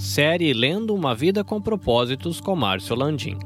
Série Lendo uma Vida com Propósitos com Márcio Landim.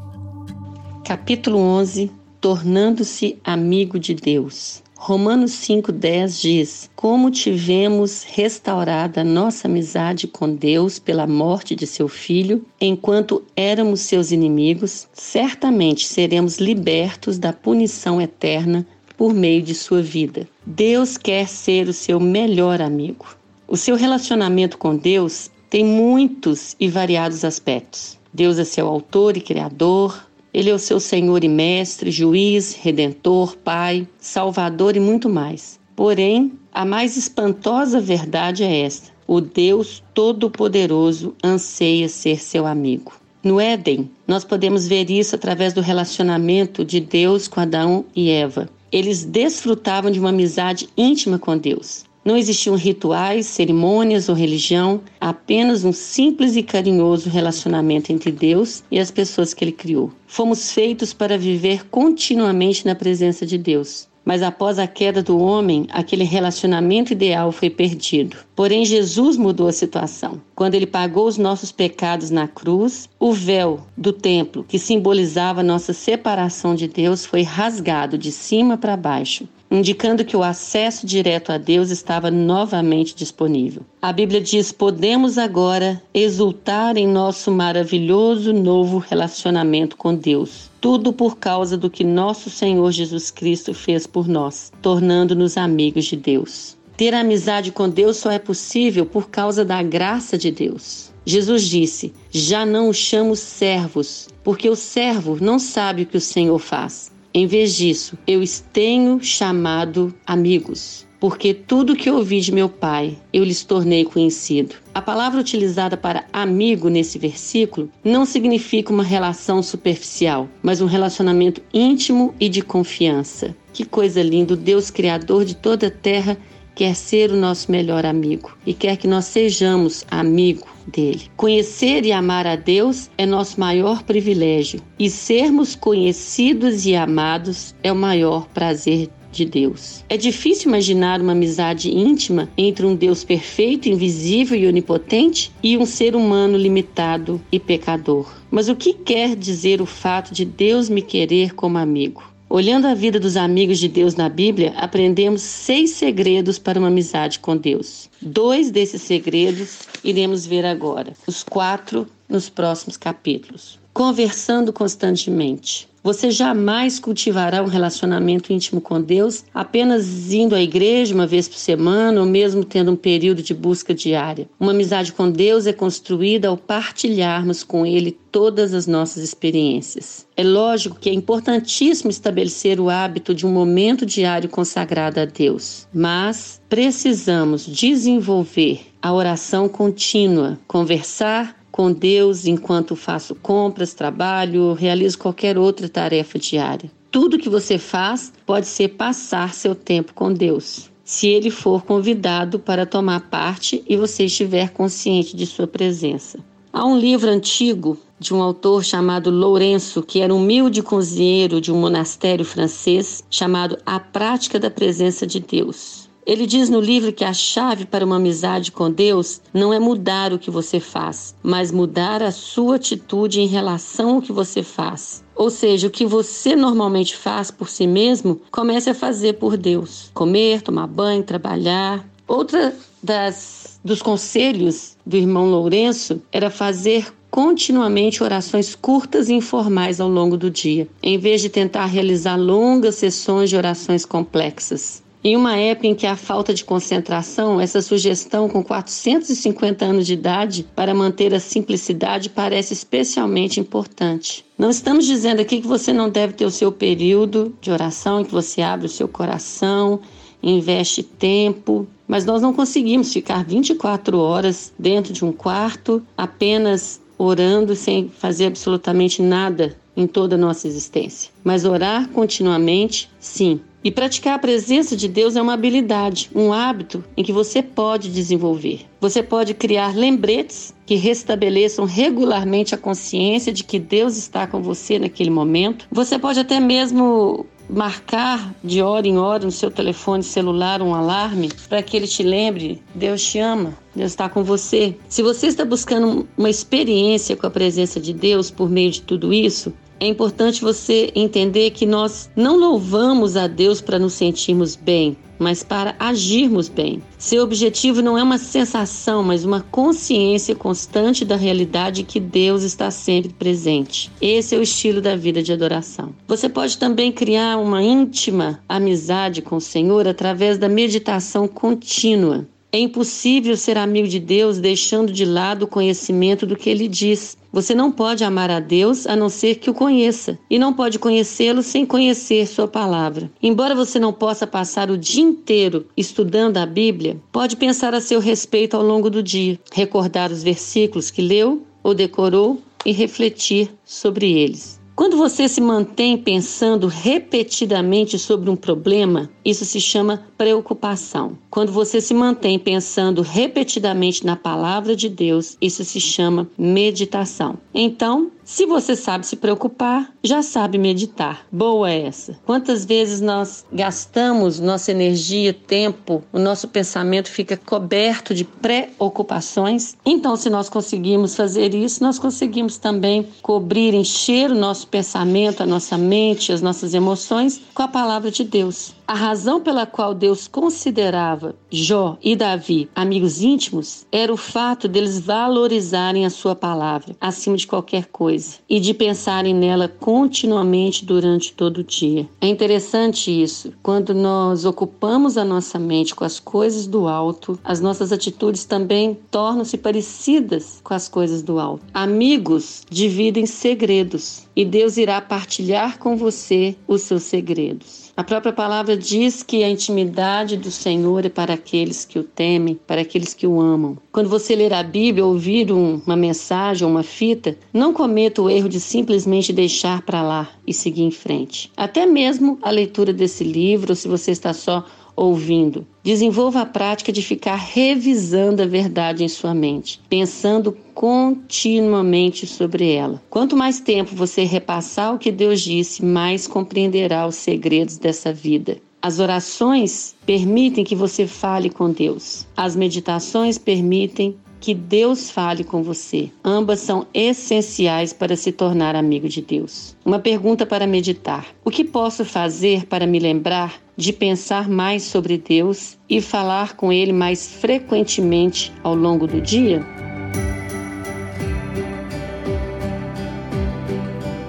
Capítulo 11 Tornando-se amigo de Deus. Romanos 5,10 diz: Como tivemos restaurada nossa amizade com Deus pela morte de seu filho, enquanto éramos seus inimigos, certamente seremos libertos da punição eterna por meio de sua vida. Deus quer ser o seu melhor amigo. O seu relacionamento com Deus tem muitos e variados aspectos. Deus é seu autor e criador, ele é o seu Senhor e Mestre, juiz, redentor, Pai, Salvador e muito mais. Porém, a mais espantosa verdade é esta: o Deus Todo-Poderoso anseia ser seu amigo. No Éden, nós podemos ver isso através do relacionamento de Deus com Adão e Eva. Eles desfrutavam de uma amizade íntima com Deus. Não existiam rituais, cerimônias ou religião, apenas um simples e carinhoso relacionamento entre Deus e as pessoas que Ele criou. Fomos feitos para viver continuamente na presença de Deus. Mas após a queda do homem, aquele relacionamento ideal foi perdido. Porém, Jesus mudou a situação. Quando ele pagou os nossos pecados na cruz, o véu do templo, que simbolizava nossa separação de Deus, foi rasgado de cima para baixo indicando que o acesso direto a Deus estava novamente disponível. A Bíblia diz: podemos agora exultar em nosso maravilhoso novo relacionamento com Deus. Tudo por causa do que nosso Senhor Jesus Cristo fez por nós, tornando-nos amigos de Deus. Ter amizade com Deus só é possível por causa da graça de Deus. Jesus disse: Já não os chamo servos, porque o servo não sabe o que o Senhor faz. Em vez disso, eu os tenho chamado amigos, porque tudo que ouvi de meu pai eu lhes tornei conhecido. A palavra utilizada para amigo nesse versículo não significa uma relação superficial, mas um relacionamento íntimo e de confiança. Que coisa linda! Deus Criador de toda a terra quer ser o nosso melhor amigo e quer que nós sejamos amigo dele. Conhecer e amar a Deus é nosso maior privilégio e sermos conhecidos e amados é o maior prazer de Deus. É difícil imaginar uma amizade íntima entre um Deus perfeito, invisível e onipotente e um ser humano limitado e pecador. Mas o que quer dizer o fato de Deus me querer como amigo? Olhando a vida dos amigos de Deus na Bíblia, aprendemos seis segredos para uma amizade com Deus. Dois desses segredos iremos ver agora, os quatro nos próximos capítulos. Conversando constantemente. Você jamais cultivará um relacionamento íntimo com Deus apenas indo à igreja uma vez por semana ou mesmo tendo um período de busca diária. Uma amizade com Deus é construída ao partilharmos com Ele todas as nossas experiências. É lógico que é importantíssimo estabelecer o hábito de um momento diário consagrado a Deus, mas precisamos desenvolver a oração contínua, conversar com Deus enquanto faço compras, trabalho, realizo qualquer outra tarefa diária. Tudo que você faz pode ser passar seu tempo com Deus, se ele for convidado para tomar parte e você estiver consciente de sua presença. Há um livro antigo de um autor chamado Lourenço, que era um humilde cozinheiro de um monastério francês, chamado A Prática da Presença de Deus. Ele diz no livro que a chave para uma amizade com Deus não é mudar o que você faz, mas mudar a sua atitude em relação ao que você faz. Ou seja, o que você normalmente faz por si mesmo, comece a fazer por Deus. Comer, tomar banho, trabalhar. Outra das dos conselhos do irmão Lourenço era fazer continuamente orações curtas e informais ao longo do dia, em vez de tentar realizar longas sessões de orações complexas. Em uma época em que a falta de concentração, essa sugestão com 450 anos de idade para manter a simplicidade parece especialmente importante. Não estamos dizendo aqui que você não deve ter o seu período de oração, em que você abre o seu coração, investe tempo, mas nós não conseguimos ficar 24 horas dentro de um quarto apenas orando sem fazer absolutamente nada em toda a nossa existência. Mas orar continuamente, sim, e praticar a presença de Deus é uma habilidade, um hábito em que você pode desenvolver. Você pode criar lembretes que restabeleçam regularmente a consciência de que Deus está com você naquele momento. Você pode até mesmo marcar de hora em hora no seu telefone celular um alarme para que ele te lembre: Deus te ama, Deus está com você. Se você está buscando uma experiência com a presença de Deus por meio de tudo isso, é importante você entender que nós não louvamos a Deus para nos sentirmos bem, mas para agirmos bem. Seu objetivo não é uma sensação, mas uma consciência constante da realidade que Deus está sempre presente. Esse é o estilo da vida de adoração. Você pode também criar uma íntima amizade com o Senhor através da meditação contínua. É impossível ser amigo de Deus deixando de lado o conhecimento do que ele diz. Você não pode amar a Deus a não ser que o conheça, e não pode conhecê-lo sem conhecer Sua palavra. Embora você não possa passar o dia inteiro estudando a Bíblia, pode pensar a seu respeito ao longo do dia, recordar os versículos que leu ou decorou e refletir sobre eles. Quando você se mantém pensando repetidamente sobre um problema, isso se chama preocupação. Quando você se mantém pensando repetidamente na palavra de Deus, isso se chama meditação. Então, se você sabe se preocupar, já sabe meditar. Boa essa. Quantas vezes nós gastamos nossa energia, tempo, o nosso pensamento fica coberto de preocupações? Então, se nós conseguimos fazer isso, nós conseguimos também cobrir, encher o nosso pensamento, a nossa mente, as nossas emoções com a palavra de Deus. A razão pela qual Deus considerava Jó e Davi amigos íntimos era o fato deles valorizarem a sua palavra acima de qualquer coisa e de pensarem nela continuamente durante todo o dia. É interessante isso. Quando nós ocupamos a nossa mente com as coisas do alto, as nossas atitudes também tornam-se parecidas com as coisas do alto. Amigos dividem segredos e Deus irá partilhar com você os seus segredos. A própria palavra diz que a intimidade do Senhor é para aqueles que o temem, para aqueles que o amam. Quando você ler a Bíblia ou ouvir um, uma mensagem ou uma fita, não cometa o erro de simplesmente deixar para lá e seguir em frente. Até mesmo a leitura desse livro, se você está só ouvindo. Desenvolva a prática de ficar revisando a verdade em sua mente, pensando continuamente sobre ela. Quanto mais tempo você repassar o que Deus disse, mais compreenderá os segredos dessa vida. As orações permitem que você fale com Deus. As meditações permitem que Deus fale com você. Ambas são essenciais para se tornar amigo de Deus. Uma pergunta para meditar: O que posso fazer para me lembrar de pensar mais sobre Deus e falar com Ele mais frequentemente ao longo do dia?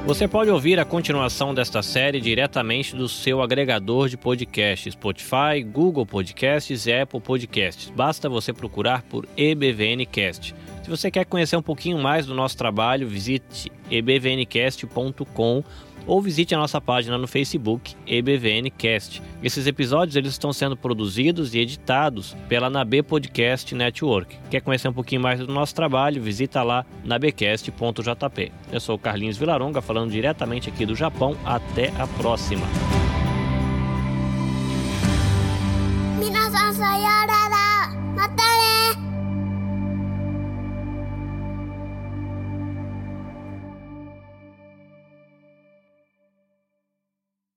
Você pode ouvir a continuação desta série diretamente do seu agregador de podcasts, Spotify, Google Podcasts e Apple Podcasts. Basta você procurar por EBVNcast. Se você quer conhecer um pouquinho mais do nosso trabalho, visite ebvncast.com ou visite a nossa página no Facebook EBVNcast. Esses episódios eles estão sendo produzidos e editados pela NAB Podcast Network. Quer conhecer um pouquinho mais do nosso trabalho? Visita lá nabecast.jp. Eu sou Carlinhos Vilaronga falando diretamente aqui do Japão. Até a próxima.